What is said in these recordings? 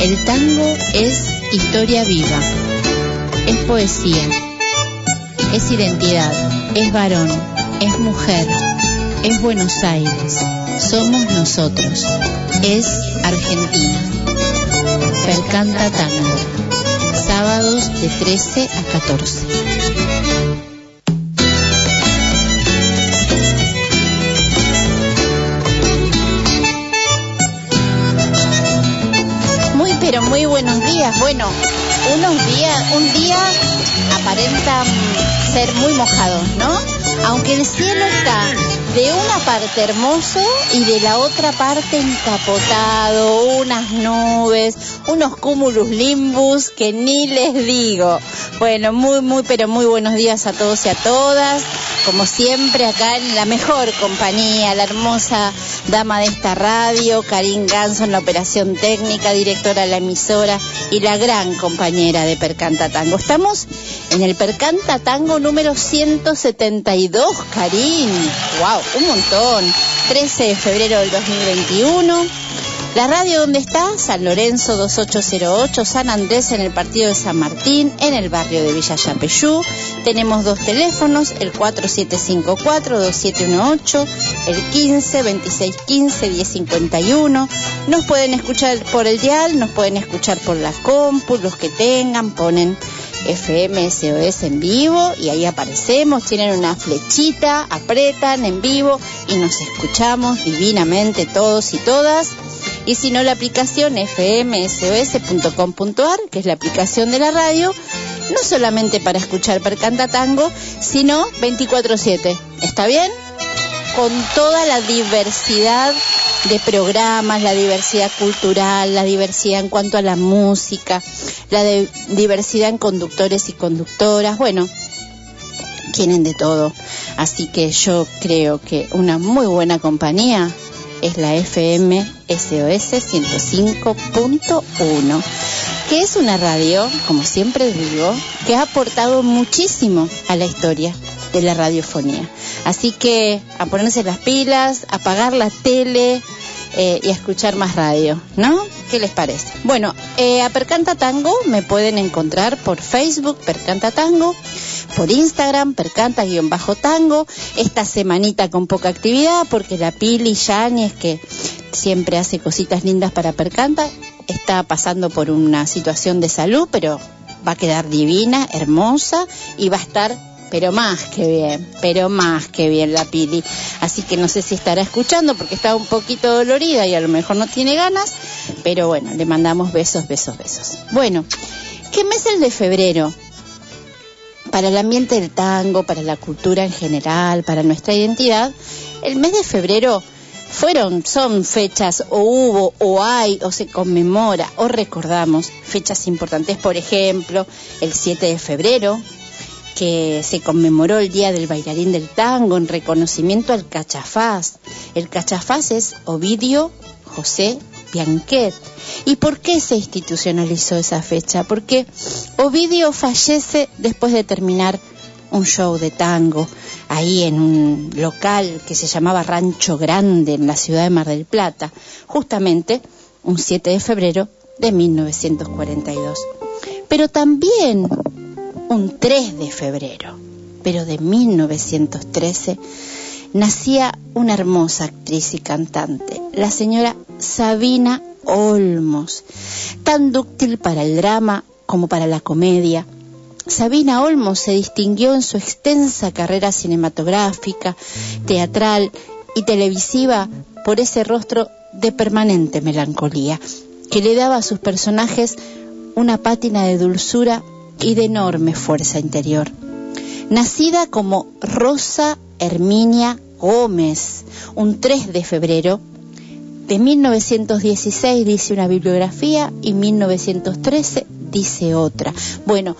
El tango es historia viva, es poesía, es identidad, es varón, es mujer, es Buenos Aires, somos nosotros, es Argentina. Percanta Tango, sábados de 13 a 14. Bueno, unos días, un día aparenta ser muy mojado, ¿no? Aunque el cielo está de una parte hermoso y de la otra parte encapotado, unas nubes, unos cúmulos limbus que ni les digo. Bueno, muy, muy, pero muy buenos días a todos y a todas. Como siempre, acá en la mejor compañía, la hermosa dama de esta radio, Karin Ganso en la operación técnica, directora de la emisora y la gran compañera de Percanta Tango. Estamos en el Percanta Tango número 172, Karin. ¡Wow! Un montón. 13 de febrero del 2021. La radio donde está, San Lorenzo 2808, San Andrés en el partido de San Martín, en el barrio de Villa Yapeyú. Tenemos dos teléfonos, el 4754-2718, el 15-2615-1051. Nos pueden escuchar por el dial, nos pueden escuchar por la compu, los que tengan, ponen FM SOS en vivo y ahí aparecemos, tienen una flechita, apretan en vivo y nos escuchamos divinamente todos y todas. Y si no, la aplicación fmsos.com.ar, que es la aplicación de la radio, no solamente para escuchar Percanta Tango, sino 24-7. ¿Está bien? Con toda la diversidad de programas, la diversidad cultural, la diversidad en cuanto a la música, la diversidad en conductores y conductoras, bueno, tienen de todo. Así que yo creo que una muy buena compañía es la FM SOS 105.1, que es una radio, como siempre digo, que ha aportado muchísimo a la historia de la radiofonía. Así que a ponerse las pilas, a apagar la tele eh, y a escuchar más radio, ¿no? ¿Qué les parece? Bueno, eh, a Percanta Tango me pueden encontrar por Facebook, Percanta Tango, por Instagram, percanta-tango, esta semanita con poca actividad, porque la Pili es que siempre hace cositas lindas para Percanta, está pasando por una situación de salud, pero va a quedar divina, hermosa y va a estar pero más que bien, pero más que bien la Pili. Así que no sé si estará escuchando porque está un poquito dolorida y a lo mejor no tiene ganas, pero bueno, le mandamos besos, besos, besos. Bueno, ¿qué mes es el de febrero? Para el ambiente del tango, para la cultura en general, para nuestra identidad, el mes de febrero fueron, son fechas, o hubo, o hay, o se conmemora, o recordamos fechas importantes, por ejemplo, el 7 de febrero, que se conmemoró el Día del Bailarín del Tango en reconocimiento al cachafaz. El cachafaz es Ovidio José Bianquet. ¿Y por qué se institucionalizó esa fecha? Porque Ovidio fallece después de terminar un show de tango ahí en un local que se llamaba Rancho Grande en la ciudad de Mar del Plata, justamente un 7 de febrero de 1942. Pero también un 3 de febrero, pero de 1913, nacía una hermosa actriz y cantante, la señora Sabina Olmos, tan dúctil para el drama como para la comedia. Sabina Olmos se distinguió en su extensa carrera cinematográfica, teatral y televisiva por ese rostro de permanente melancolía, que le daba a sus personajes una pátina de dulzura y de enorme fuerza interior. Nacida como Rosa Herminia Gómez, un 3 de febrero de 1916 dice una bibliografía y 1913 dice otra. Bueno,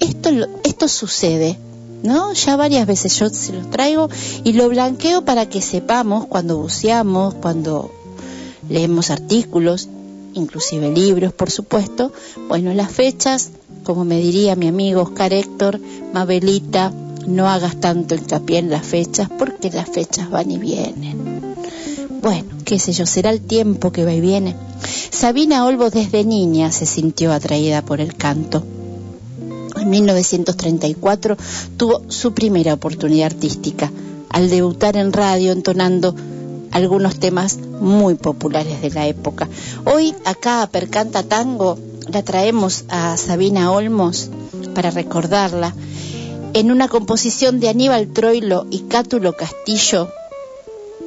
esto, esto sucede, ¿no? Ya varias veces yo se los traigo y lo blanqueo para que sepamos cuando buceamos, cuando leemos artículos, inclusive libros, por supuesto, bueno, las fechas como me diría mi amigo Oscar Héctor, Mabelita, no hagas tanto hincapié en las fechas porque las fechas van y vienen. Bueno, qué sé yo, será el tiempo que va y viene. Sabina Olmo desde niña se sintió atraída por el canto. En 1934 tuvo su primera oportunidad artística al debutar en radio entonando algunos temas muy populares de la época. Hoy acá a Percanta Tango la traemos a Sabina Olmos para recordarla en una composición de Aníbal Troilo y Cátulo Castillo,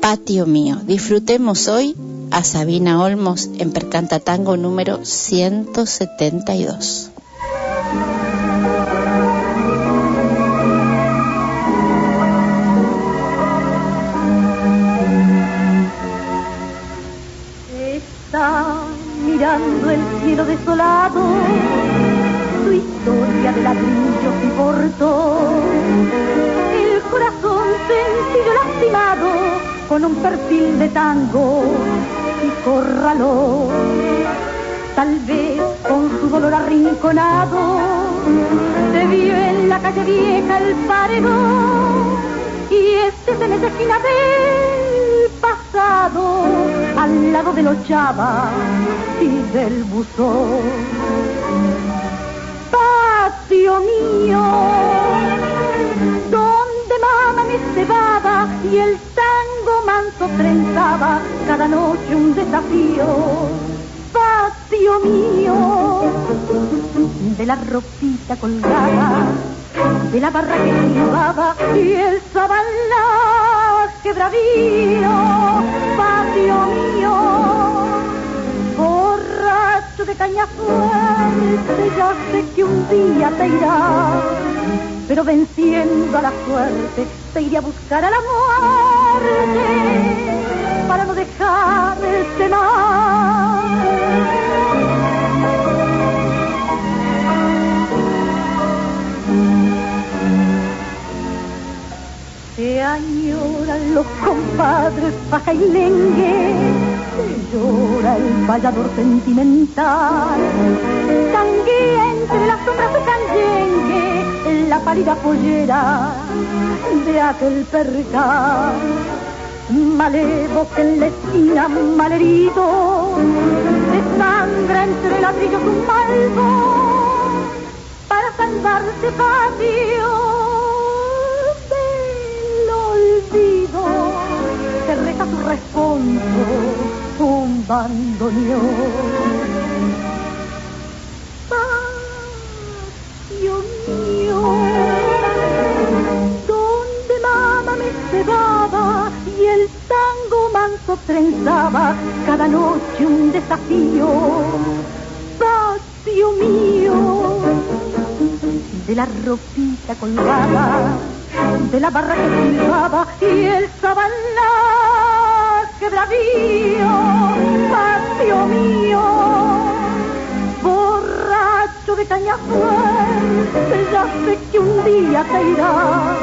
Patio Mío. Disfrutemos hoy a Sabina Olmos en Percanta Tango número 172. mirando el cielo desolado, su historia de ladrillos y portó. Con un perfil de tango y corraló. Tal vez con su dolor arrinconado, se vio en la calle vieja el paredón y este se esquina del pasado al lado de los chavas y del buzón. Patio mío, donde mamá me cebaba y el trenzaba cada noche un desafío. Patio mío, de la ropita colgada, de la barra que llevaba y el sabalaje bravío, patio mío, borracho de caña fuerte, ya sé que un día te irá, pero venciendo a la suerte, te iré a buscar a la para no dejarte más. Se añoran los compadres paja y lengue, se llora el vallador sentimental. Tanguea entre las sombras de canyengue, la pálida pollera de aquel percal. Malevo que en la esquina malherido, se sangra entre ladrillos un malvo para salvarse patio que reza su responso un bandoneón. Donde mamá me cebaba y el tango manso trenzaba cada noche un desafío. Patio mío, de la ropita colgada de la barra que silbaba y el sabanaje bravío, patio mío, de caña fuerte, ya sé que un día irá,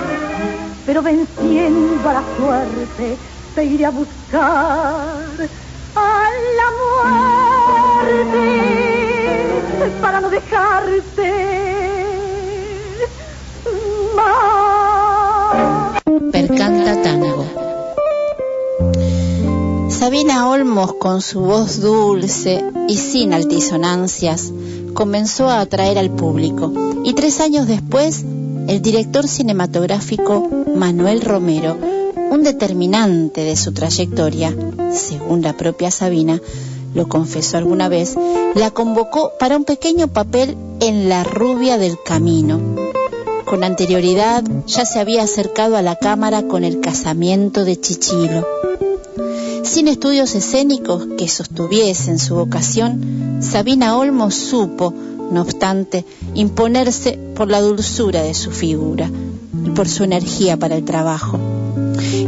pero venciendo a la suerte te iré a buscar a la muerte para no dejarte Percanta Tánago. Sabina Olmos, con su voz dulce y sin altisonancias, comenzó a atraer al público. Y tres años después, el director cinematográfico Manuel Romero, un determinante de su trayectoria, según la propia Sabina, lo confesó alguna vez, la convocó para un pequeño papel en La rubia del camino, con anterioridad ya se había acercado a la cámara con el casamiento de Chichilo. Sin estudios escénicos que sostuviesen su vocación, Sabina Olmos supo, no obstante, imponerse por la dulzura de su figura y por su energía para el trabajo.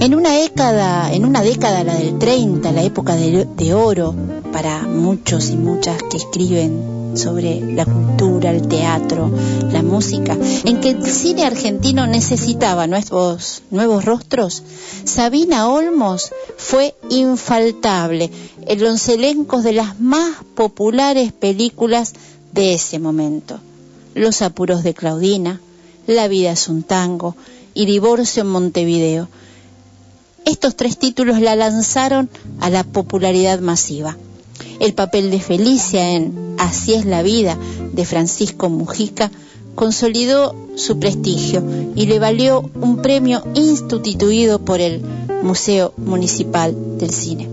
En una década, en una década la del 30, la época de, de oro para muchos y muchas que escriben sobre la cultura, el teatro, la música, en que el cine argentino necesitaba nuevos, nuevos rostros, Sabina Olmos fue infaltable en los elencos de las más populares películas de ese momento. Los apuros de Claudina, La vida es un tango y Divorcio en Montevideo. Estos tres títulos la lanzaron a la popularidad masiva. El papel de Felicia en Así es la vida de Francisco Mujica consolidó su prestigio y le valió un premio instituido por el Museo Municipal del Cine.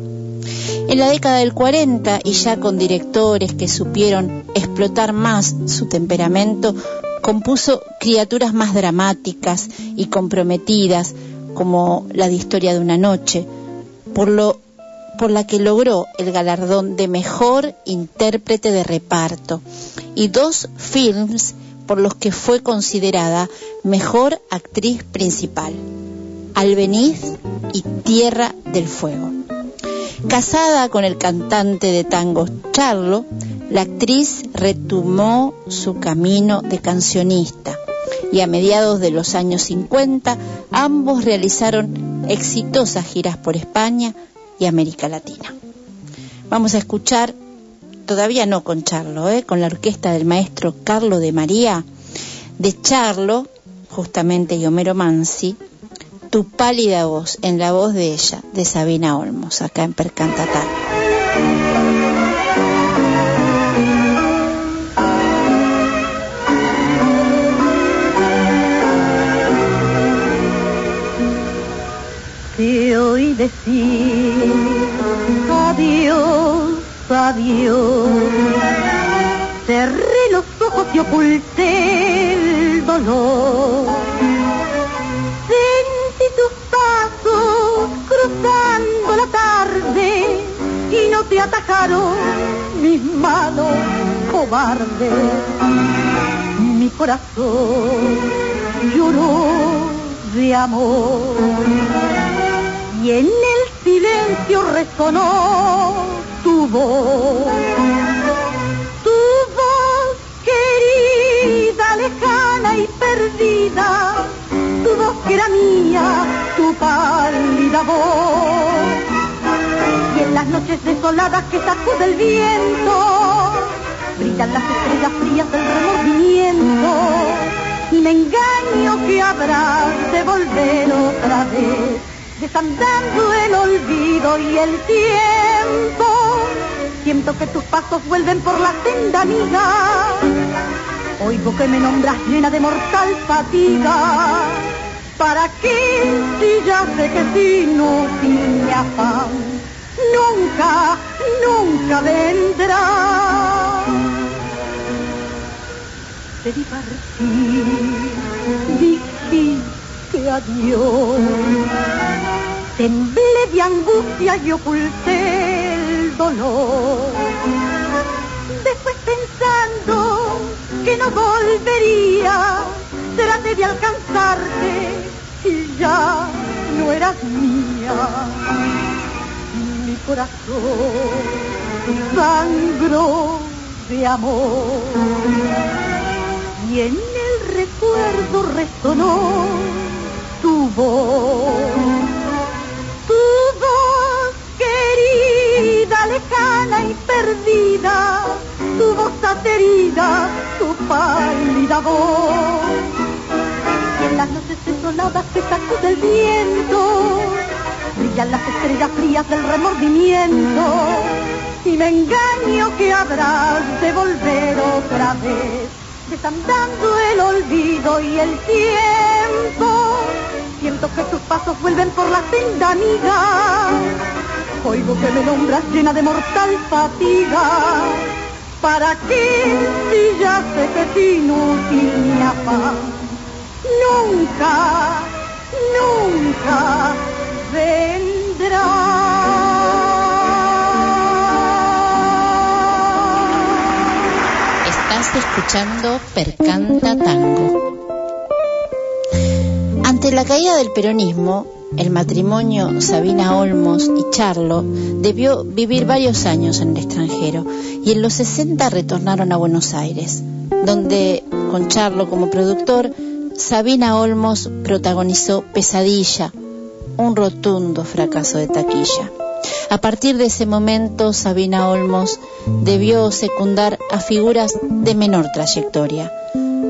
En la década del 40 y ya con directores que supieron explotar más su temperamento, compuso criaturas más dramáticas y comprometidas como la de Historia de una noche, por lo por la que logró el galardón de mejor intérprete de reparto y dos films por los que fue considerada mejor actriz principal, Albeniz y Tierra del Fuego. Casada con el cantante de tango Charlo, la actriz retomó su camino de cancionista y a mediados de los años 50 ambos realizaron exitosas giras por España y América Latina. Vamos a escuchar, todavía no con Charlo, ¿eh? con la orquesta del maestro Carlo de María, de Charlo, justamente y Homero Mansi, Tu pálida voz, en la voz de ella, de Sabina Olmos, acá en Percantatán. Te oí adiós, adiós. Cerré los ojos y oculté el dolor. Sentí tus pasos cruzando la tarde y no te atajaron mis manos cobardes. Mi corazón lloró de amor y en el silencio resonó tu voz. Tu voz querida, lejana y perdida, tu voz que era mía, tu pálida voz. Y en las noches desoladas que sacude el viento, brillan las estrellas frías del remordimiento y me engaño que habrás de volver otra vez, desandando el olvido y el tiempo. Siento que tus pasos vuelven por la senda amiga. Oigo que me nombras llena de mortal fatiga. ¿Para qué si ya sé que es inútil mi afán? Nunca, nunca vendrá te vi partir, dijiste adiós. Temblé de angustia y oculté el dolor. Después pensando que no volvería, traté de alcanzarte y ya no eras mía. Mi corazón sangró de amor y en el recuerdo resonó tu voz, lejana y perdida, tu voz aterida, tu pálida voz. Y en las noches desoladas que sacude el viento, brillan las estrellas frías del remordimiento. Y me engaño que habrás de volver otra vez desandando el olvido y el tiempo. Siento que tus pasos vuelven por la senda amiga. Oigo que me nombras llena de mortal fatiga. ¿Para qué si ya sé que es inútil mi afán? Nunca, nunca vendrá. escuchando Percanta Tango. Ante la caída del peronismo, el matrimonio Sabina Olmos y Charlo debió vivir varios años en el extranjero y en los 60 retornaron a Buenos Aires, donde, con Charlo como productor, Sabina Olmos protagonizó Pesadilla, un rotundo fracaso de taquilla. A partir de ese momento, Sabina Olmos debió secundar a figuras de menor trayectoria.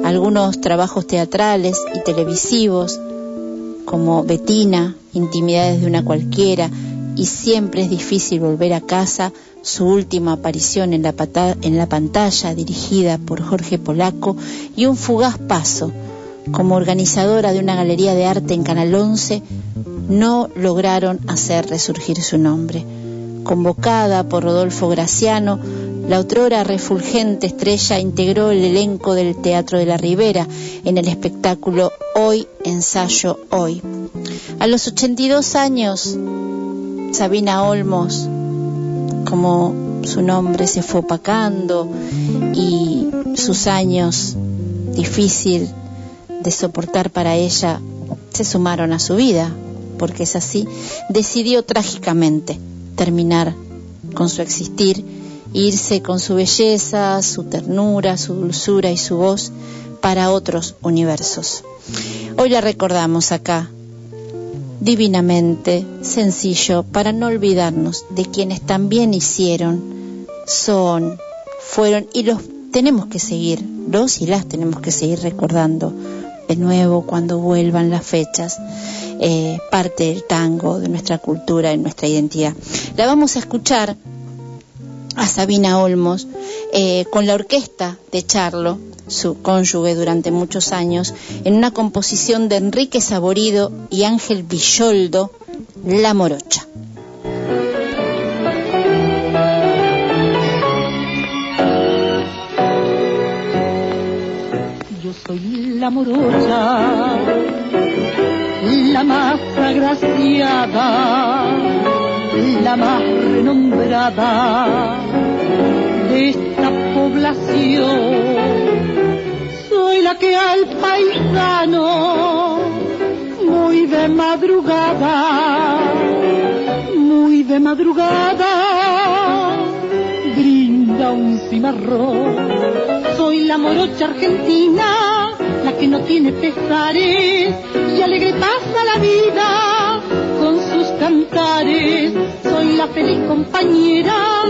Algunos trabajos teatrales y televisivos, como Betina, Intimidades de una cualquiera y Siempre es difícil volver a casa, su última aparición en la, en la pantalla dirigida por Jorge Polaco y un fugaz paso como organizadora de una galería de arte en Canal 11 no lograron hacer resurgir su nombre. Convocada por Rodolfo Graciano, la otrora refulgente estrella integró el elenco del Teatro de la Ribera en el espectáculo Hoy, ensayo hoy. A los 82 años, Sabina Olmos, como su nombre se fue opacando y sus años difícil de soportar para ella se sumaron a su vida, porque es así, decidió trágicamente terminar con su existir, irse con su belleza, su ternura, su dulzura y su voz para otros universos. Hoy la recordamos acá, divinamente, sencillo, para no olvidarnos de quienes también hicieron, son, fueron y los tenemos que seguir, los y las tenemos que seguir recordando de nuevo cuando vuelvan las fechas, eh, parte del tango, de nuestra cultura y nuestra identidad. La vamos a escuchar a Sabina Olmos eh, con la orquesta de Charlo, su cónyuge durante muchos años, en una composición de Enrique Saborido y Ángel Villoldo, La Morocha. la morocha, la más agraciada, la más renombrada de esta población. Soy la que al paisano, muy de madrugada, muy de madrugada, brinda un cimarrón. Soy la morocha argentina la que no tiene pesares y alegre pasa la vida cantares. Soy la feliz compañera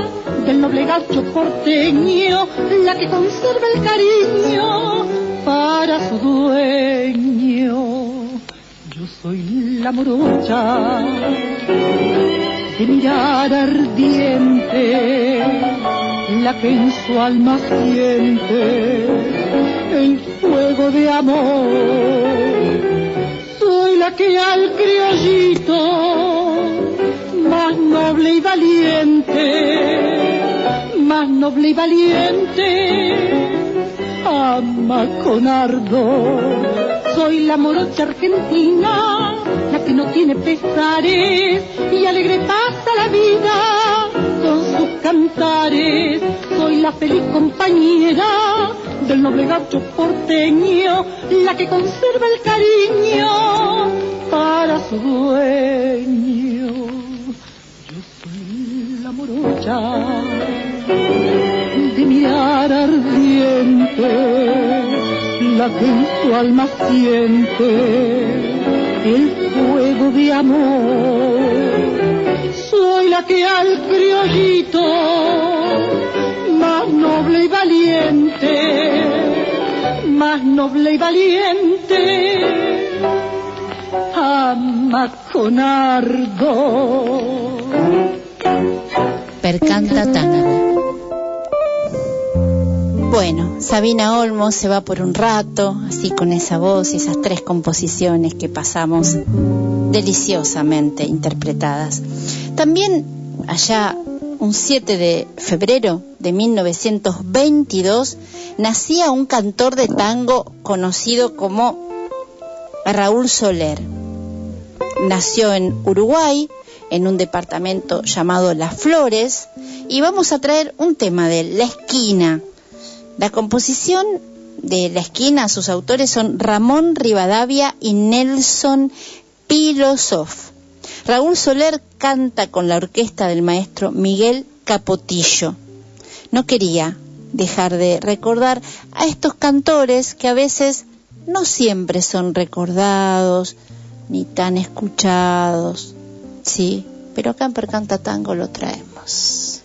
del noble gacho porteño, la que conserva el cariño para su dueño. Yo soy la morocha de mirar ardiente, la que en su alma siente el fuego de amor. La que al criollito, más noble y valiente, más noble y valiente, ama con ardor. Soy la morocha argentina, la que no tiene pesares y alegre pasa la vida con sus cantares. Soy la feliz compañera del noble gacho porteño, la que conserva el cariño para su dueño. Yo soy la morocha de mirar ardiente, la que en su alma siente el fuego de amor. Noble y valiente, ama con ardor. Percanta Tánago. Bueno, Sabina Olmos se va por un rato, así con esa voz y esas tres composiciones que pasamos deliciosamente interpretadas. También allá un 7 de febrero de 1922, nacía un cantor de tango conocido como Raúl Soler. Nació en Uruguay, en un departamento llamado Las Flores, y vamos a traer un tema de La Esquina. La composición de La Esquina, sus autores son Ramón Rivadavia y Nelson Pilosof. Raúl Soler canta con la orquesta del maestro Miguel Capotillo. No quería dejar de recordar a estos cantores que a veces no siempre son recordados ni tan escuchados. Sí, pero acá en Percanta Tango lo traemos.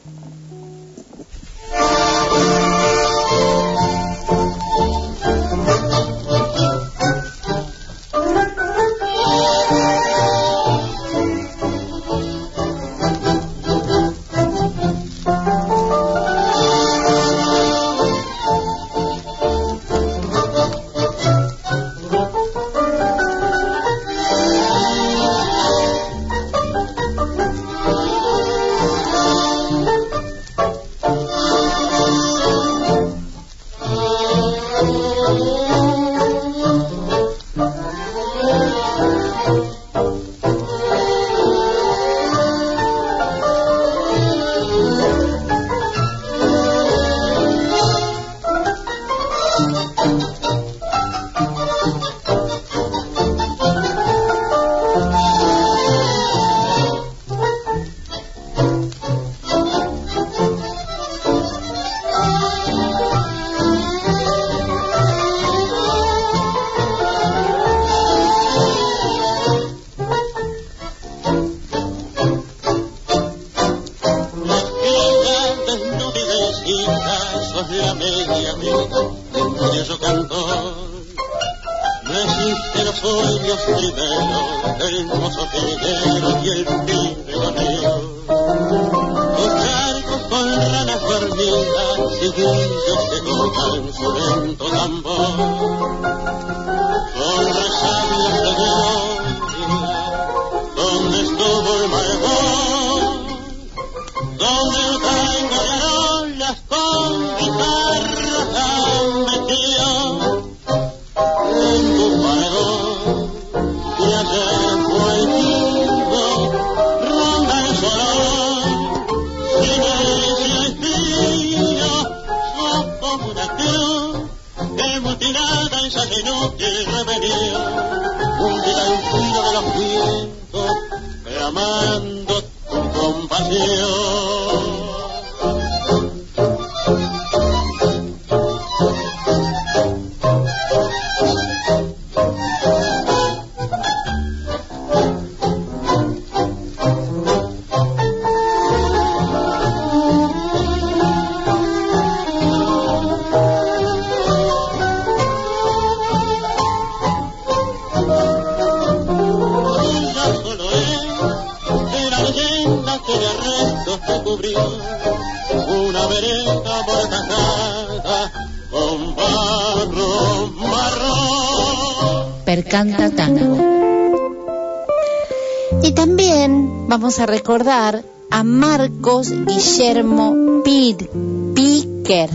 Vamos a recordar a Marcos Guillermo Piquer,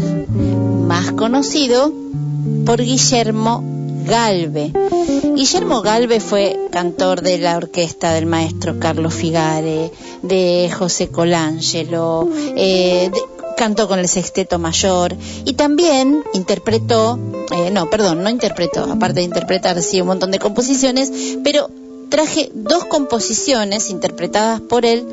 más conocido por Guillermo Galve. Guillermo Galve fue cantor de la orquesta del maestro Carlos Figare, de José Colangelo, eh, cantó con el sexteto mayor y también interpretó, eh, no, perdón, no interpretó, aparte de interpretar sí un montón de composiciones, pero traje dos composiciones interpretadas por él,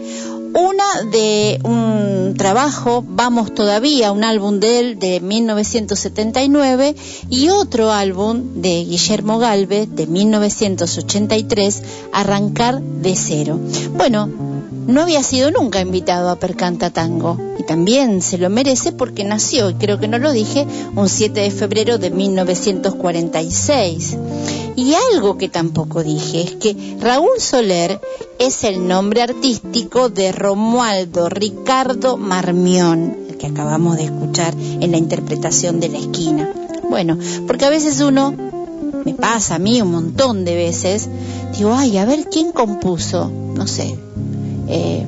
una de un trabajo, Vamos Todavía, un álbum de él de 1979, y otro álbum de Guillermo Galve de 1983, Arrancar de Cero. Bueno, no había sido nunca invitado a Percanta Tango y también se lo merece porque nació, y creo que no lo dije, un 7 de febrero de 1946. Y algo que tampoco dije es que Raúl Soler es el nombre artístico de Romualdo Ricardo Marmión, el que acabamos de escuchar en la interpretación de la esquina. Bueno, porque a veces uno, me pasa a mí un montón de veces, digo, ay, a ver quién compuso, no sé, eh,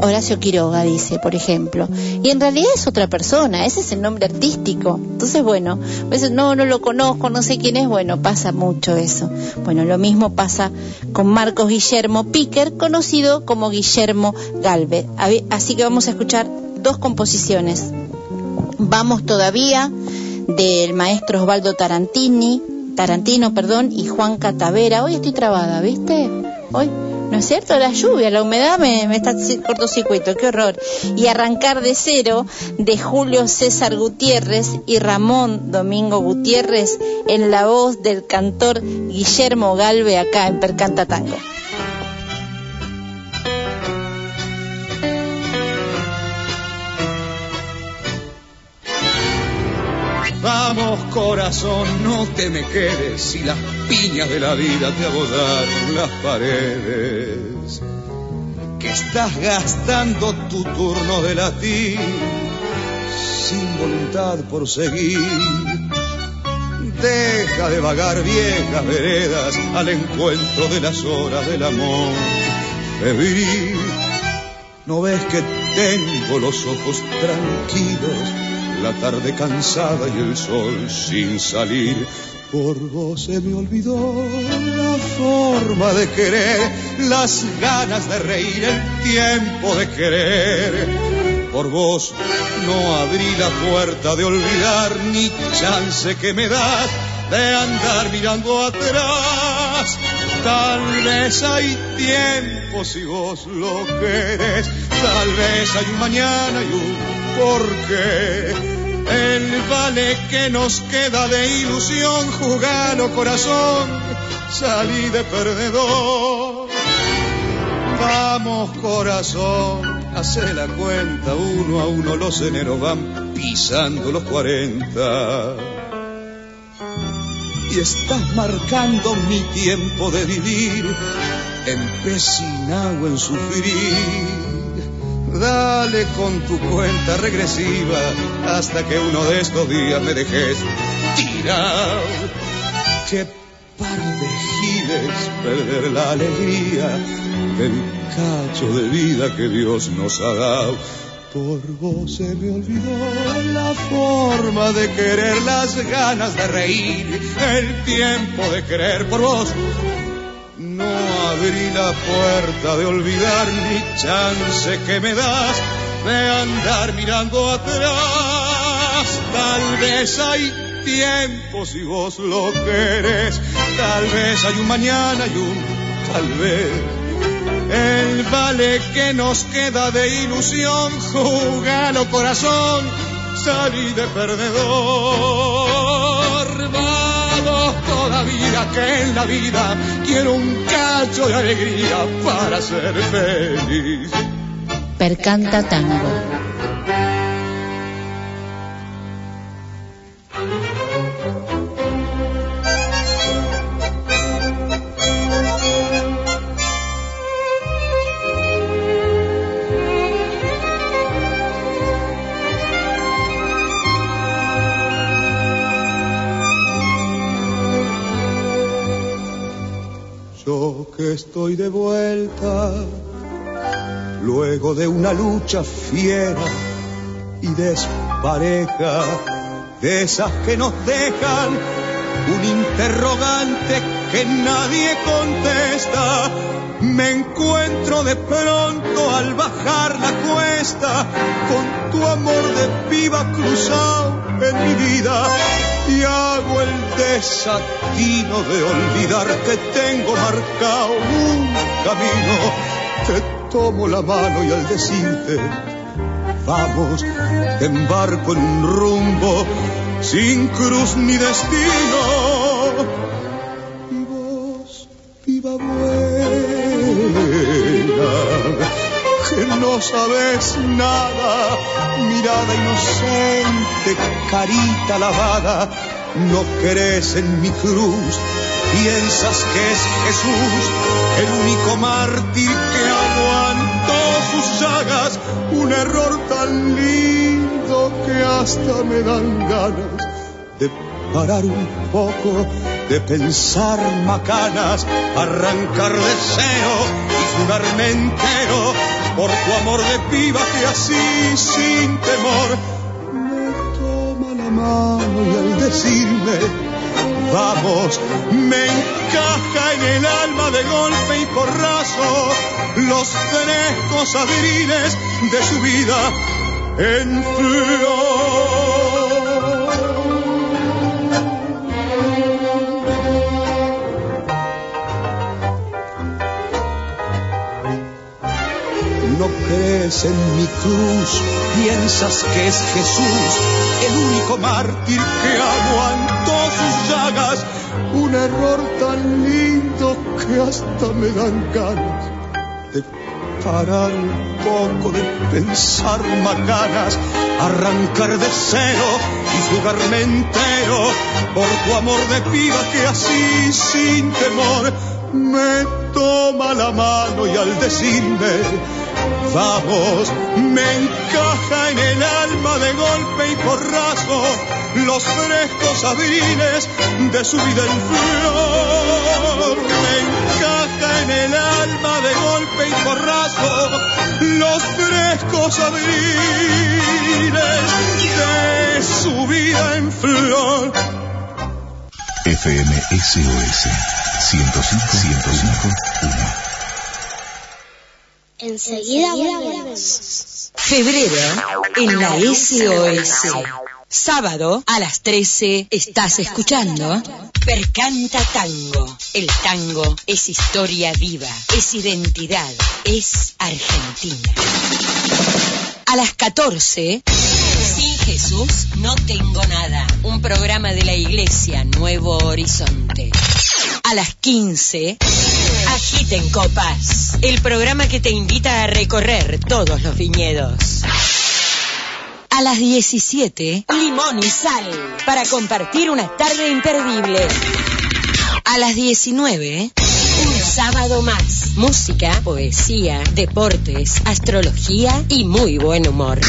Horacio Quiroga dice, por ejemplo, y en realidad es otra persona, ese es el nombre artístico. Entonces, bueno, a veces no, no lo conozco, no sé quién es, bueno, pasa mucho eso. Bueno, lo mismo pasa con Marcos Guillermo Piquer, conocido como Guillermo Galve. A ver, Así que vamos a escuchar dos composiciones. Vamos todavía del maestro Osvaldo Tarantini, Tarantino, perdón, y Juan Catavera. Hoy estoy trabada, ¿viste? Hoy, ¿no es cierto? La lluvia, la humedad me, me está cortocircuito, qué horror. Y Arrancar de Cero de Julio César Gutiérrez y Ramón Domingo Gutiérrez en la voz del cantor Guillermo Galve acá en Percanta Tango. Vamos corazón, no te me quedes si las piñas de la vida te agodaron las paredes. Que estás gastando tu turno de latir sin voluntad por seguir. Deja de vagar viejas veredas al encuentro de las horas del amor. Febril, ¿no ves que tengo los ojos tranquilos? la tarde cansada y el sol sin salir. Por vos se me olvidó la forma de querer, las ganas de reír, el tiempo de querer. Por vos no abrí la puerta de olvidar ni chance que me das de andar mirando atrás. Tal vez hay tiempo si vos lo querés, tal vez hay un mañana y un porqué. El vale que nos queda de ilusión, jugalo corazón, salí de perdedor. Vamos corazón, hace la cuenta, uno a uno los eneros van pisando los cuarenta. Y estás marcando mi tiempo de vivir, empecinado en sufrir. Dale con tu cuenta regresiva hasta que uno de estos días me dejes tirado. Qué par de giles perder la alegría del cacho de vida que Dios nos ha dado. Por vos se me olvidó la forma de querer, las ganas de reír, el tiempo de querer por vos. Abrí la puerta de olvidar ni chance que me das de andar mirando atrás. Tal vez hay tiempo si vos lo querés, tal vez hay un mañana y un tal vez el vale que nos queda de ilusión, jugalo corazón, salí de perdedor. Todavía que en la vida quiero un cacho de alegría para ser feliz. Percanta Tango. Que estoy de vuelta, luego de una lucha fiera y despareja, de esas que nos dejan un interrogante que nadie contesta. Me encuentro de pronto al bajar la cuesta con tu amor de viva cruzado en mi vida y hago el desatino de olvidar que tengo marcado un camino. Te tomo la mano y al decirte, vamos, te embarco en un rumbo sin cruz ni destino. Vos, viva no sabes nada, mirada inocente, carita lavada, no crees en mi cruz, piensas que es Jesús, el único mártir que aguantó sus llagas, un error tan lindo que hasta me dan ganas de parar un poco, de pensar macanas, arrancar de cero y jugarme entero por tu amor de piba que así sin temor me toma la mano y al decirme vamos me encaja en el alma de golpe y porrazo los frescos abriles de su vida en flor. No crees en mi cruz, piensas que es Jesús, el único mártir que aguantó sus llagas, un error tan lindo que hasta me dan ganas de parar un poco, de pensar macanas, arrancar de cero y jugarme entero. Por tu amor de piba que así sin temor me toma la mano y al decirme Vamos, me encaja en el alma de golpe y porrazo los frescos abriles de su vida en flor. Me encaja en el alma de golpe y porrazo los frescos abriles de su vida en flor. FM SOS 105 105 1 Enseguida volvemos. Febrero en la SOS. Sábado a las 13 estás escuchando Percanta Tango. El tango es historia viva, es identidad, es Argentina. A las 14 Sin Jesús no tengo nada. Un programa de la iglesia Nuevo Horizonte. A las 15, Agiten Copas, el programa que te invita a recorrer todos los viñedos. A las 17, Limón y Sal, para compartir una tarde imperdible. A las 19, un sábado más. Música, poesía, deportes, astrología y muy buen humor.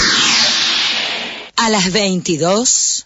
A las 22,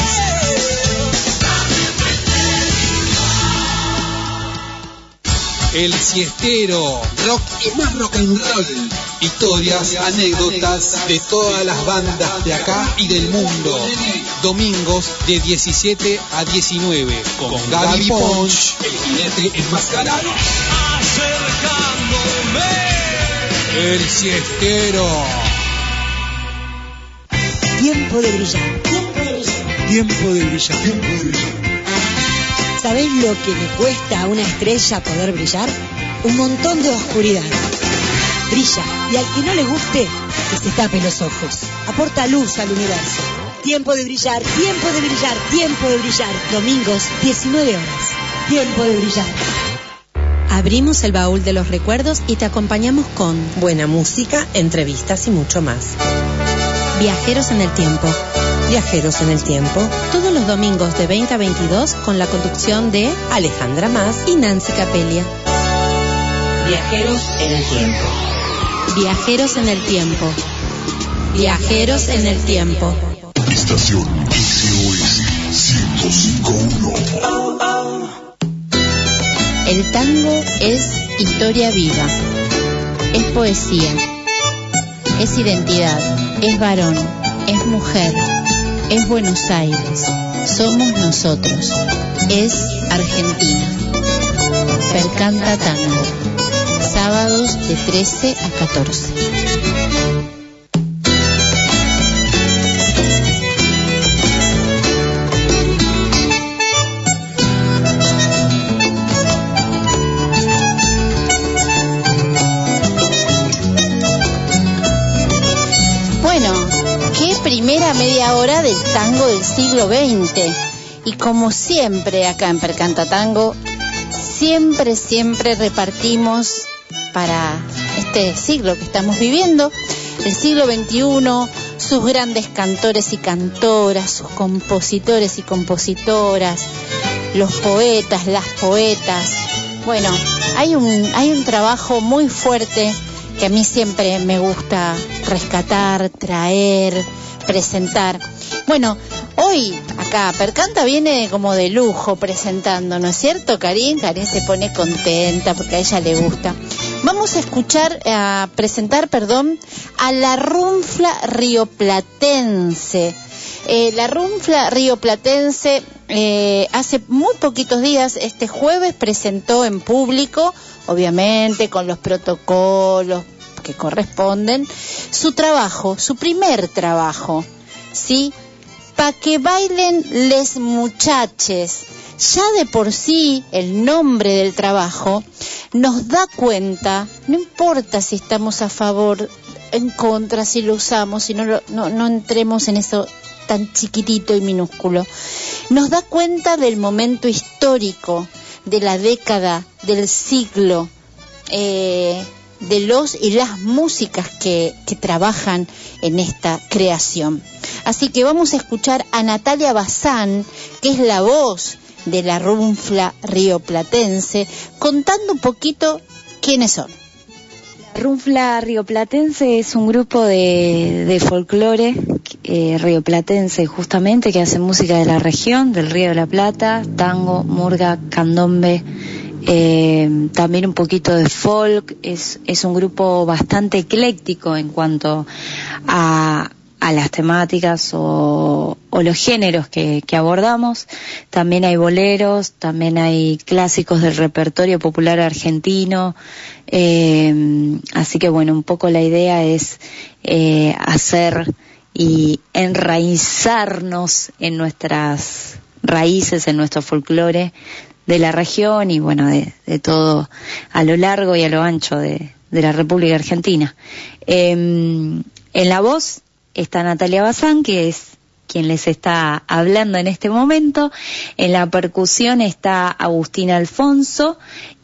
El siestero, rock y más rock and roll. Historias, anécdotas de todas las bandas de acá y del mundo. Domingos de 17 a 19 con Gaby Ponch, el jinete enmascarado. El siestero. Tiempo de brillar. Tiempo de brillar. Tiempo de brillar. ¿Sabés lo que le cuesta a una estrella poder brillar? Un montón de oscuridad. Brilla y al que no le guste, que se tape los ojos. Aporta luz al universo. Tiempo de brillar, tiempo de brillar, tiempo de brillar. Domingos, 19 horas. Tiempo de brillar. Abrimos el baúl de los recuerdos y te acompañamos con Buena música, entrevistas y mucho más. Viajeros en el Tiempo. Viajeros en el Tiempo. Todos los domingos de 20 a 22 con la conducción de Alejandra Más y Nancy Capelia. Viajeros en el Tiempo. Viajeros en el Tiempo. Viajeros en el Tiempo. Estación SOS 1051. El tango es historia viva, es poesía, es identidad, es varón, es mujer, es Buenos Aires, somos nosotros, es Argentina. Percanta Tango, sábados de 13 a 14. Hora del tango del siglo XX. Y como siempre acá en Percanta Tango, siempre, siempre repartimos para este siglo que estamos viviendo, el siglo XXI, sus grandes cantores y cantoras, sus compositores y compositoras, los poetas, las poetas. Bueno, hay un, hay un trabajo muy fuerte que a mí siempre me gusta rescatar, traer, presentar. Bueno, hoy acá Percanta viene como de lujo presentando, ¿no es cierto, Karin? Karin se pone contenta porque a ella le gusta. Vamos a escuchar, a presentar, perdón, a la Runfla Rioplatense. Eh, la Runfla Rioplatense eh, hace muy poquitos días, este jueves, presentó en público, obviamente con los protocolos que corresponden, su trabajo, su primer trabajo, ¿sí? Pa' que bailen les muchaches. Ya de por sí el nombre del trabajo nos da cuenta, no importa si estamos a favor, en contra, si lo usamos, si no, no, no entremos en eso tan chiquitito y minúsculo, nos da cuenta del momento histórico, de la década, del siglo, eh, de los y las músicas que, que trabajan en esta creación. Así que vamos a escuchar a Natalia Bazán, que es la voz de la runfla rioplatense, contando un poquito quiénes son. Runfla Rioplatense es un grupo de, de folclore eh, rioplatense justamente que hace música de la región, del Río de la Plata, tango, murga, candombe, eh, también un poquito de folk. Es, es un grupo bastante ecléctico en cuanto a, a las temáticas o, o los géneros que, que, abordamos. También hay boleros, también hay clásicos del repertorio popular argentino. Eh, así que bueno, un poco la idea es eh, hacer y enraizarnos en nuestras raíces, en nuestro folclore de la región y bueno, de, todo a lo largo y a lo ancho de, la República Argentina. Eh, en la voz está Natalia Bazán, que es quien les está hablando en este momento. En la percusión está Agustín Alfonso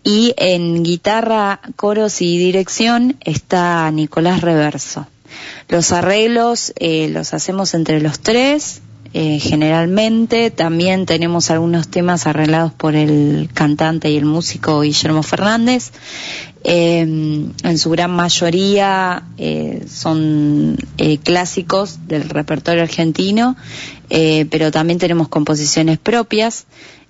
y en guitarra, coros y dirección está Nicolás Reverso. Los arreglos eh, los hacemos entre los tres, eh, generalmente. También tenemos algunos temas arreglados por el cantante y el músico Guillermo Fernández. Eh, en su gran mayoría eh, son eh, clásicos del repertorio argentino, pero también tenemos composiciones propias,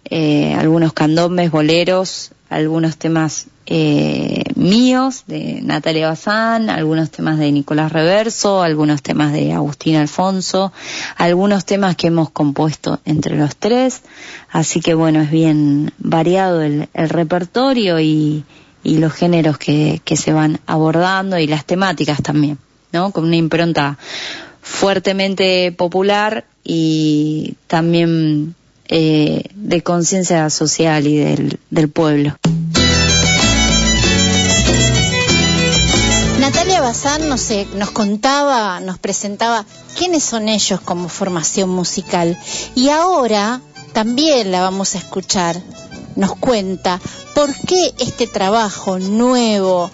algunos candombes, boleros, algunos temas míos de Natalia Bazán, algunos temas de Nicolás Reverso, algunos temas de Agustín Alfonso, algunos temas que hemos compuesto entre los tres, así que bueno, es bien variado el, el repertorio y, los géneros que, se van abordando y las temáticas también, ¿no? Con una impronta fuertemente popular y también eh, de conciencia social y del pueblo. Bazán nos, nos contaba, nos presentaba quiénes son ellos como formación musical y ahora también la vamos a escuchar nos cuenta por qué este trabajo nuevo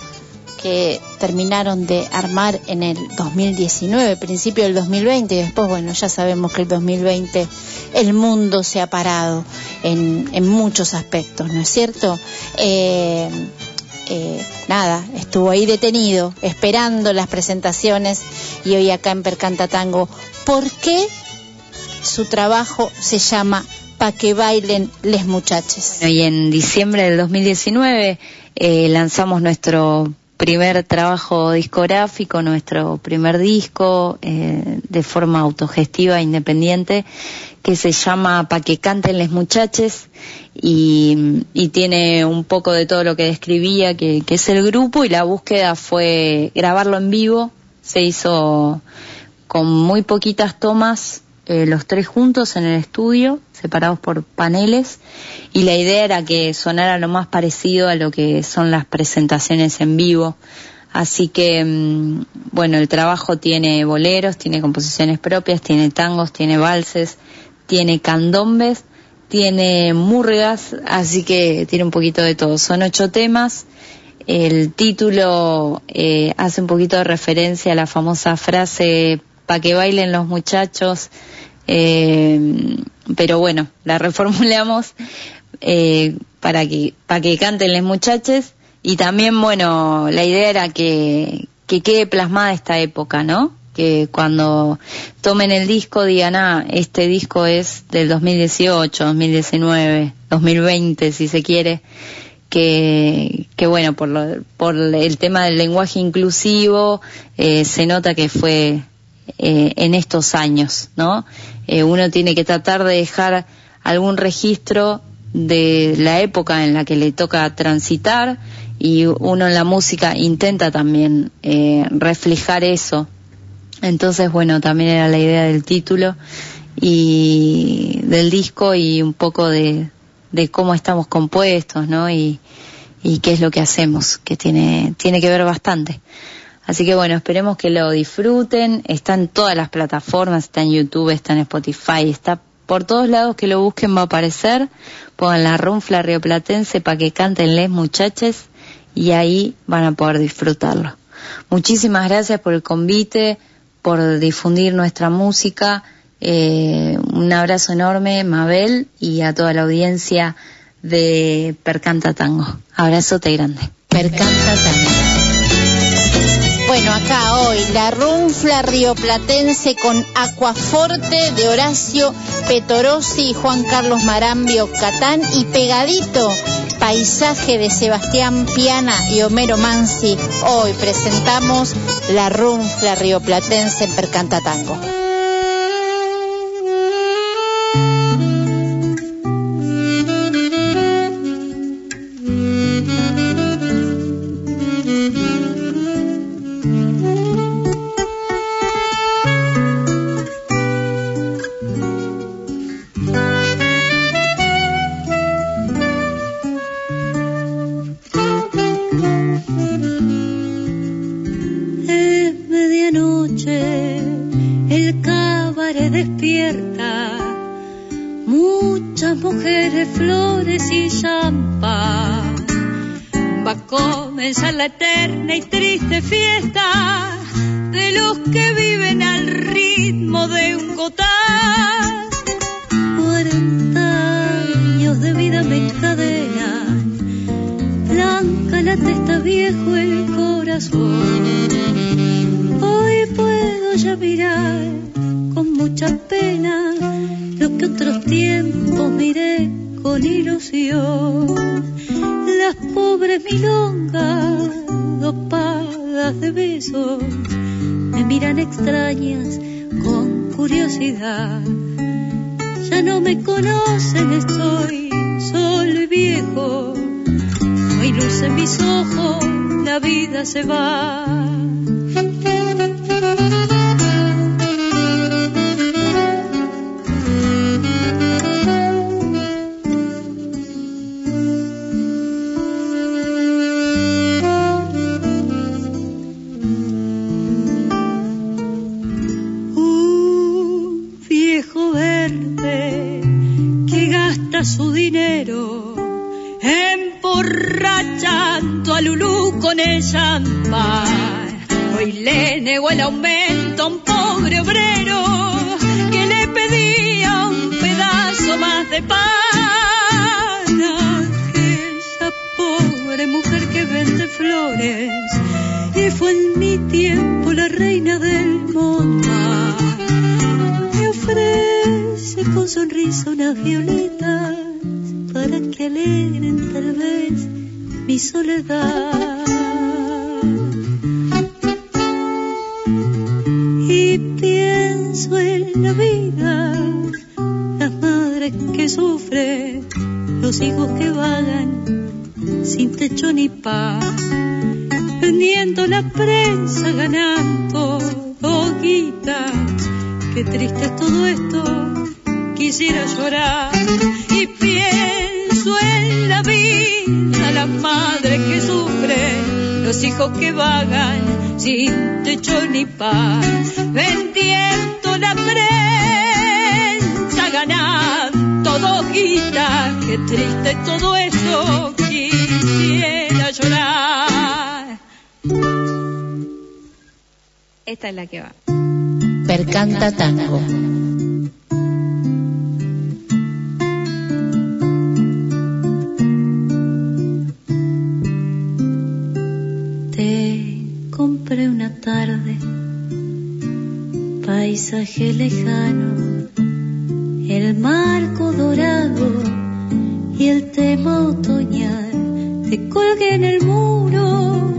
que terminaron de armar en el 2019, principio del 2020, y después, bueno, ya sabemos que el 2020 el mundo se ha parado en, en muchos aspectos, ¿no es cierto? Eh, eh, nada, estuvo ahí detenido, esperando las presentaciones y hoy acá en Percanta Tango. ¿Por qué su trabajo se llama para que bailen les muchachos. Y en diciembre del 2019 eh, lanzamos nuestro primer trabajo discográfico, nuestro primer disco eh, de forma autogestiva e independiente que se llama Pa' que canten les muchaches y, y, tiene un poco de todo lo que describía que, es el grupo y la búsqueda fue grabarlo en vivo, se hizo con muy poquitas tomas eh, los tres juntos en el estudio, separados por paneles, y la idea era que sonara lo más parecido a lo que son las presentaciones en vivo. Así que, mm, bueno, el trabajo tiene boleros, tiene composiciones propias, tiene tangos, tiene valses, tiene candombes, tiene murgas, así que tiene un poquito de todo. Son ocho temas. El título eh, hace un poquito de referencia a la famosa frase para que bailen los muchachos, eh, pero bueno, la reformulamos eh, para que para que canten los muchachos y también bueno, la idea era que que quede plasmada esta época, ¿no? Que cuando tomen el disco digan, ah, este disco es del 2018, 2019, 2020, si se quiere. Que, que bueno, por, lo, por el tema del lenguaje inclusivo, eh, se nota que fue eh, en estos años, ¿no? Eh, uno tiene que tratar de dejar algún registro de la época en la que le toca transitar y uno en la música intenta también eh, reflejar eso. Entonces, bueno, también era la idea del título y del disco y un poco de, de cómo estamos compuestos, ¿no? Y, y qué es lo que hacemos, que tiene, tiene que ver bastante. Así que bueno, esperemos que lo disfruten. Está en todas las plataformas, está en YouTube, está en Spotify, está por todos lados que lo busquen va a aparecer. Pongan la runfla rioplatense para que canten les muchaches y ahí van a poder disfrutarlo. Muchísimas gracias por el convite, por difundir nuestra música. Eh, un abrazo enorme, Mabel, y a toda la audiencia de Percanta Tango. Abrazote grande. Percanta Tango. Bueno, acá hoy la runfla rioplatense con Aquaforte de Horacio Petorosi y Juan Carlos Marambio Catán y pegadito paisaje de Sebastián Piana y Homero Mansi, hoy presentamos la runfla rioplatense en Percanta su dinero emborrachando a Lulú con el champán. Hoy le negó el aumento a un pobre obrero que le pedía un pedazo más de pan. Aquella pobre mujer que vende flores y fue en mi tiempo la reina del monta. Me ofrece con sonrisa unas violetas para que alegren tal vez mi soledad. Y pienso en la vida, las madres que sufren, los hijos que vagan sin techo ni paz, vendiendo la prensa, ganando hoguitas. Qué triste es todo esto, quisiera llorar y pienso en la vida, las madres que sufren, los hijos que vagan sin techo ni paz, vendiendo la prensa, ganando hoguitas. Qué triste todo esto, quisiera llorar. Esta es la que va. Percanta Tango. Paisaje lejano, el marco dorado y el tema otoñal. Te colgué en el muro,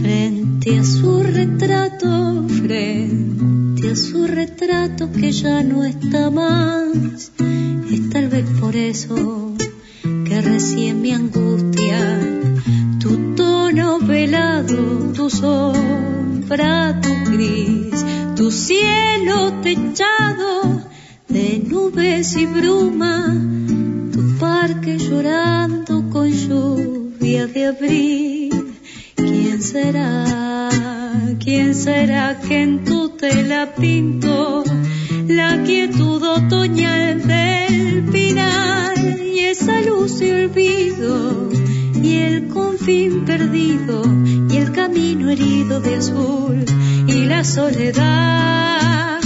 frente a su retrato, frente a su retrato que ya no está más. Es tal vez por eso que recién mi angustia tu tono velado, tu sombra, tu gris, tu cielo techado de nubes y bruma, tu parque llorando con lluvia de abril. ¿Quién será? ¿Quién será que en tu tela pintó la quietud otoñal del pinar y esa luz y olvido? El confín perdido y el camino herido de azul y la soledad.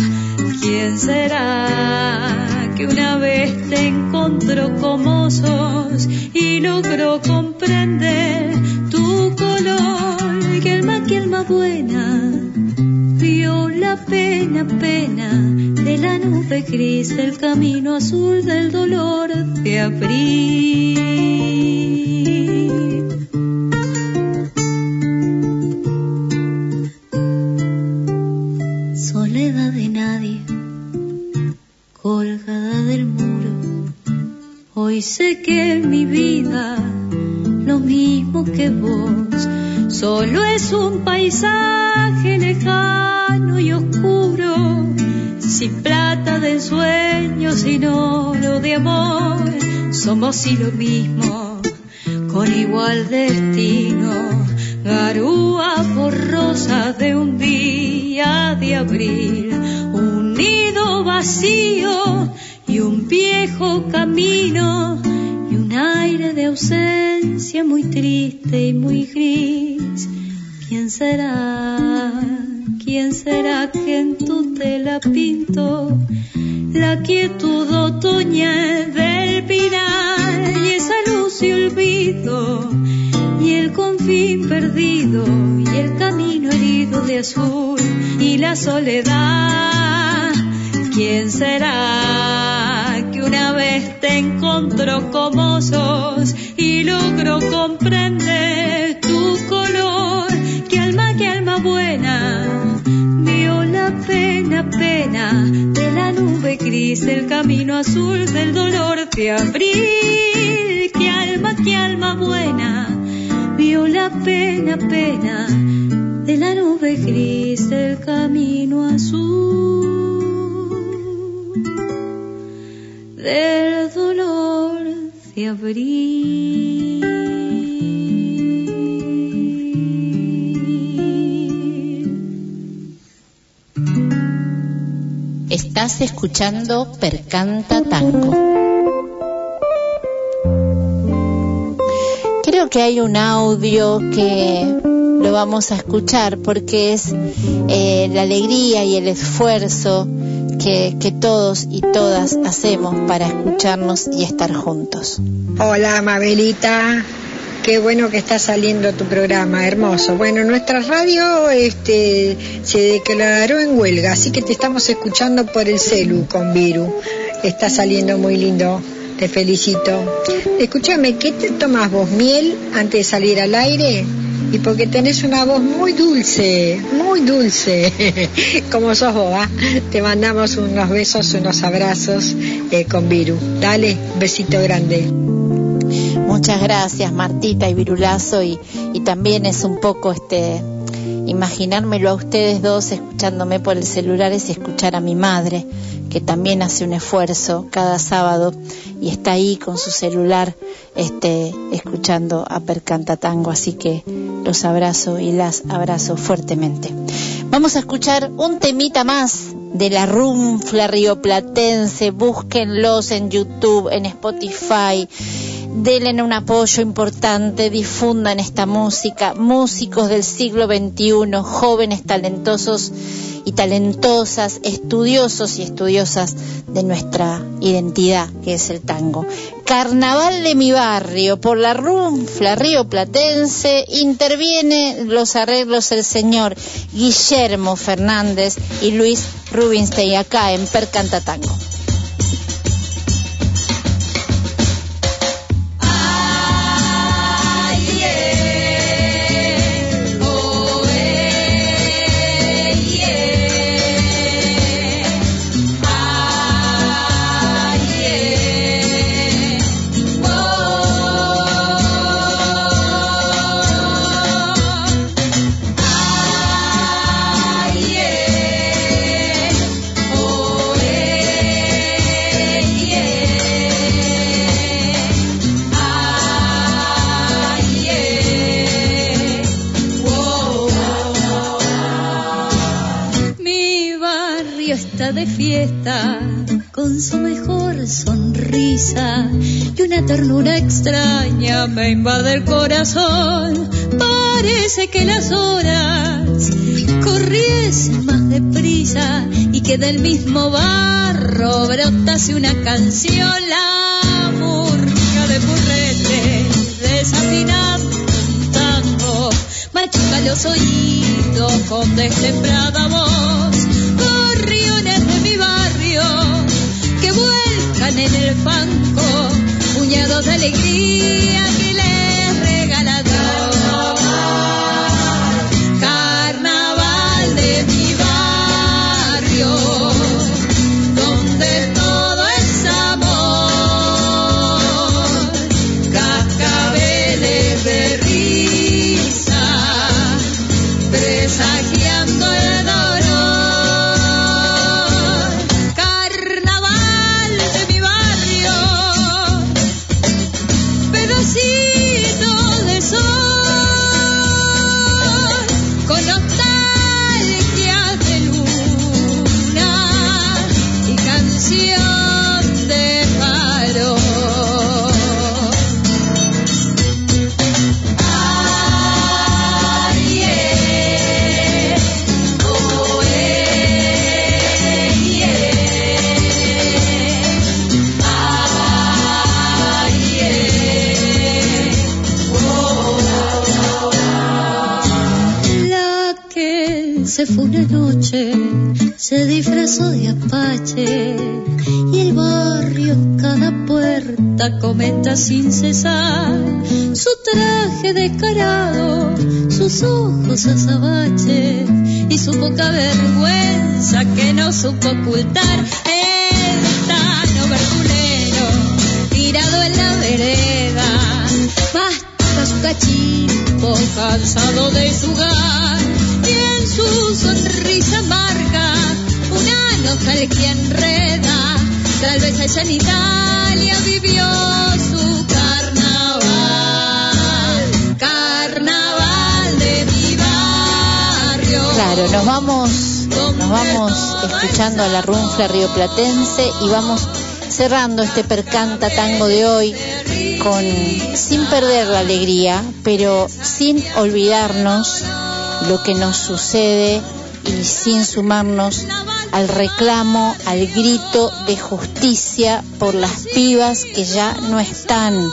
¿Quién será que una vez te encontró como sos y logró comprender tu color? Que alma, que alma buena vio la pena, pena del la nube gris del camino azul del dolor de abril. Hoy sé que mi vida, lo mismo que vos, solo es un paisaje lejano y oscuro, sin plata de sueños, sin oro de amor. Somos y lo mismo, con igual destino, garúa borrosa de un día de abril, un nido vacío y un viejo camino y un aire de ausencia muy triste y muy gris. ¿Quién será? ¿Quién será que en tu tela pintó la quietud otoñal del pinar y esa luz y olvido y el confín perdido y el camino herido de azul y la soledad? ¿Quién será que una vez te encontró como sos y logró comprender tu color? Que alma, que alma buena vio la pena, pena de la nube gris, del camino azul del dolor de abril. Que alma, que alma buena vio la pena, pena de la nube gris del camino azul dolor. Estás escuchando Percanta Tango. Creo que hay un audio que lo vamos a escuchar porque es eh, la alegría y el esfuerzo que, que todos y todas hacemos para escucharnos y estar juntos. Hola, Mabelita. Qué bueno que está saliendo tu programa, hermoso. Bueno, nuestra radio este, se declaró en huelga, así que te estamos escuchando por el celu con Viru. Está saliendo muy lindo, te felicito. Escúchame, ¿qué te tomas vos? ¿Miel antes de salir al aire? Y porque tenés una voz muy dulce, muy dulce, como sos vos, ¿ah? Te mandamos unos besos, unos abrazos eh, con Viru. Dale, besito grande. Muchas gracias Martita y Virulazo y, y también es un poco este imaginármelo a ustedes dos escuchándome por el celular es escuchar a mi madre que también hace un esfuerzo cada sábado y está ahí con su celular este escuchando a Percanta Tango. Así que los abrazo y las abrazo fuertemente. Vamos a escuchar un temita más de la runfla rioplatense. Búsquenlos en YouTube en Spotify. Denle un apoyo importante, difundan esta música, músicos del siglo XXI, jóvenes talentosos y talentosas, estudiosos y estudiosas de nuestra identidad, que es el tango. Carnaval de mi barrio, por la runfla río platense, interviene los arreglos el señor Guillermo Fernández y Luis Rubinstein acá en Percanta Tango. De fiesta con su mejor sonrisa y una ternura extraña me invade el corazón. Parece que las horas corriesen más deprisa y que del mismo barro brotase una canción, la murga de purrete desafinando tango, machuca los oídos con destemplada voz. En el banco puñados de alegría que les noche, se disfrazó de apache y el barrio cada puerta comenta sin cesar su traje descarado, sus ojos azabache y su poca vergüenza que no supo ocultar el tano verdulero tirado en la vereda. Basta su cachimbo cansado de jugar su sonrisa amarga una nostalgia enreda. Tal vez allá en Italia vivió su carnaval, carnaval de mi barrio. Claro, nos vamos, nos vamos escuchando a la runfla rioplatense y vamos cerrando este percanta tango de hoy con sin perder la alegría, pero sin olvidarnos lo que nos sucede y sin sumarnos al reclamo, al grito de justicia por las pibas que ya no están.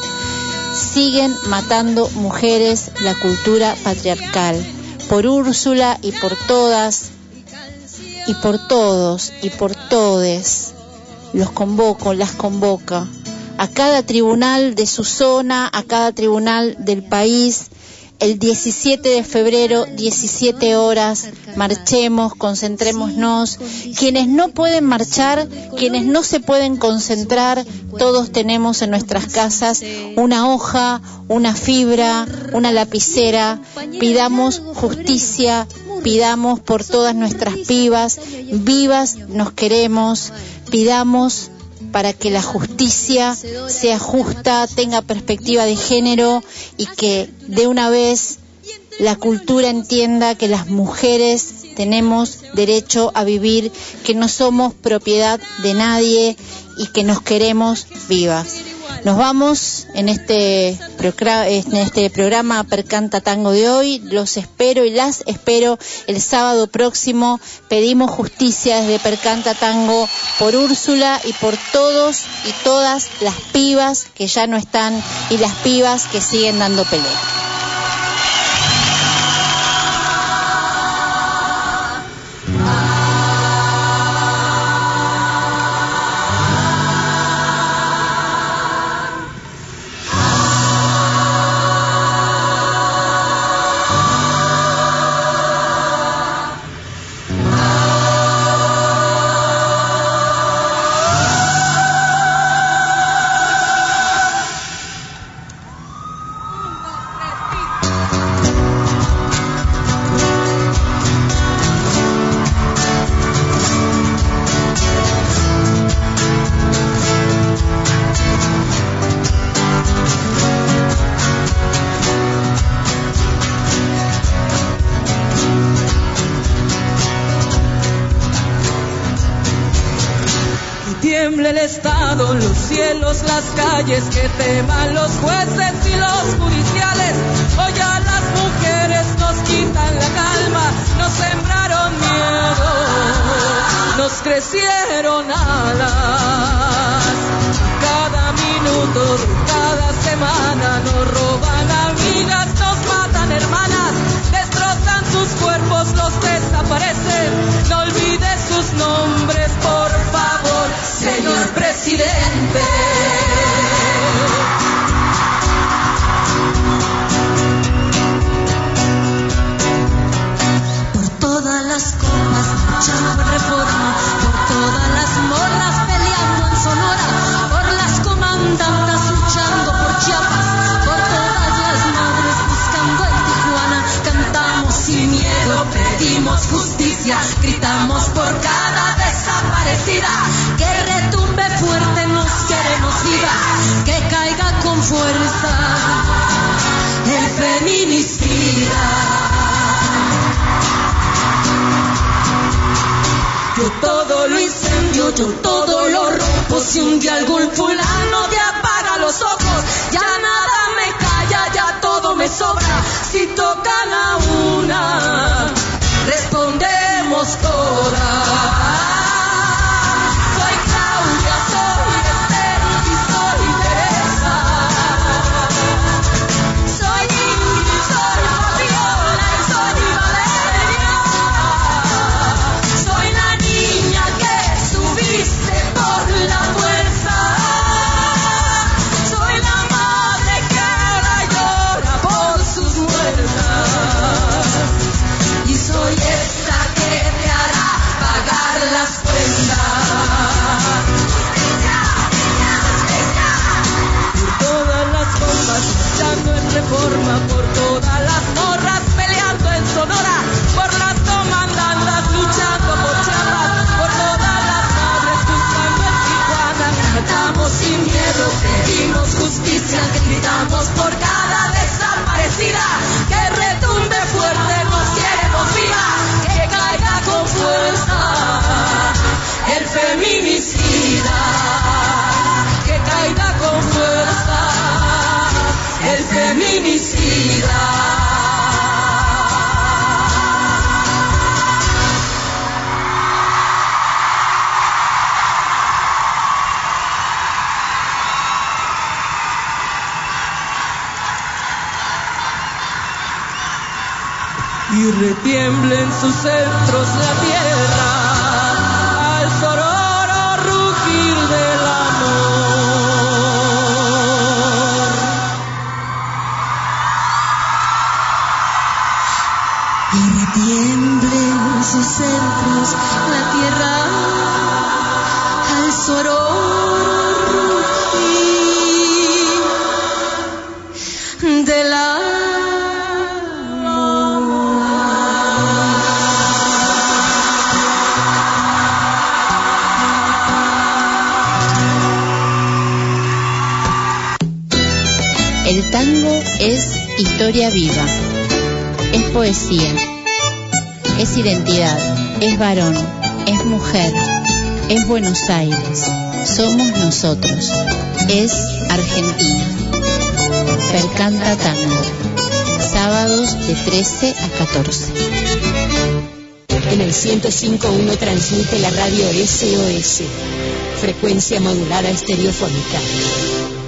Siguen matando mujeres la cultura patriarcal. Por Úrsula y por todas y por todos y por todes. Los convoco, las convoca. A cada tribunal de su zona, a cada tribunal del país, el 17 de febrero, 17 horas, marchemos, concentrémonos. Quienes no pueden marchar, quienes no se pueden concentrar, todos tenemos en nuestras casas una hoja, una fibra, una lapicera. Pidamos justicia, pidamos por todas nuestras pibas, vivas nos queremos, pidamos para que la justicia sea justa, tenga perspectiva de género y que de una vez la cultura entienda que las mujeres tenemos derecho a vivir, que no somos propiedad de nadie y que nos queremos vivas. Nos vamos en este, en este programa Percanta Tango de hoy. Los espero y las espero el sábado próximo. Pedimos justicia desde Percanta Tango por Úrsula y por todos y todas las pibas que ya no están y las pibas que siguen dando pelea. hecho todo lo rojo si un día algún fulano sus centros la tierra. nosotros. Es Argentina. Percanta Tango. Sábados de 13 a 14. En el 105.1 transmite la radio SOS, frecuencia modulada estereofónica.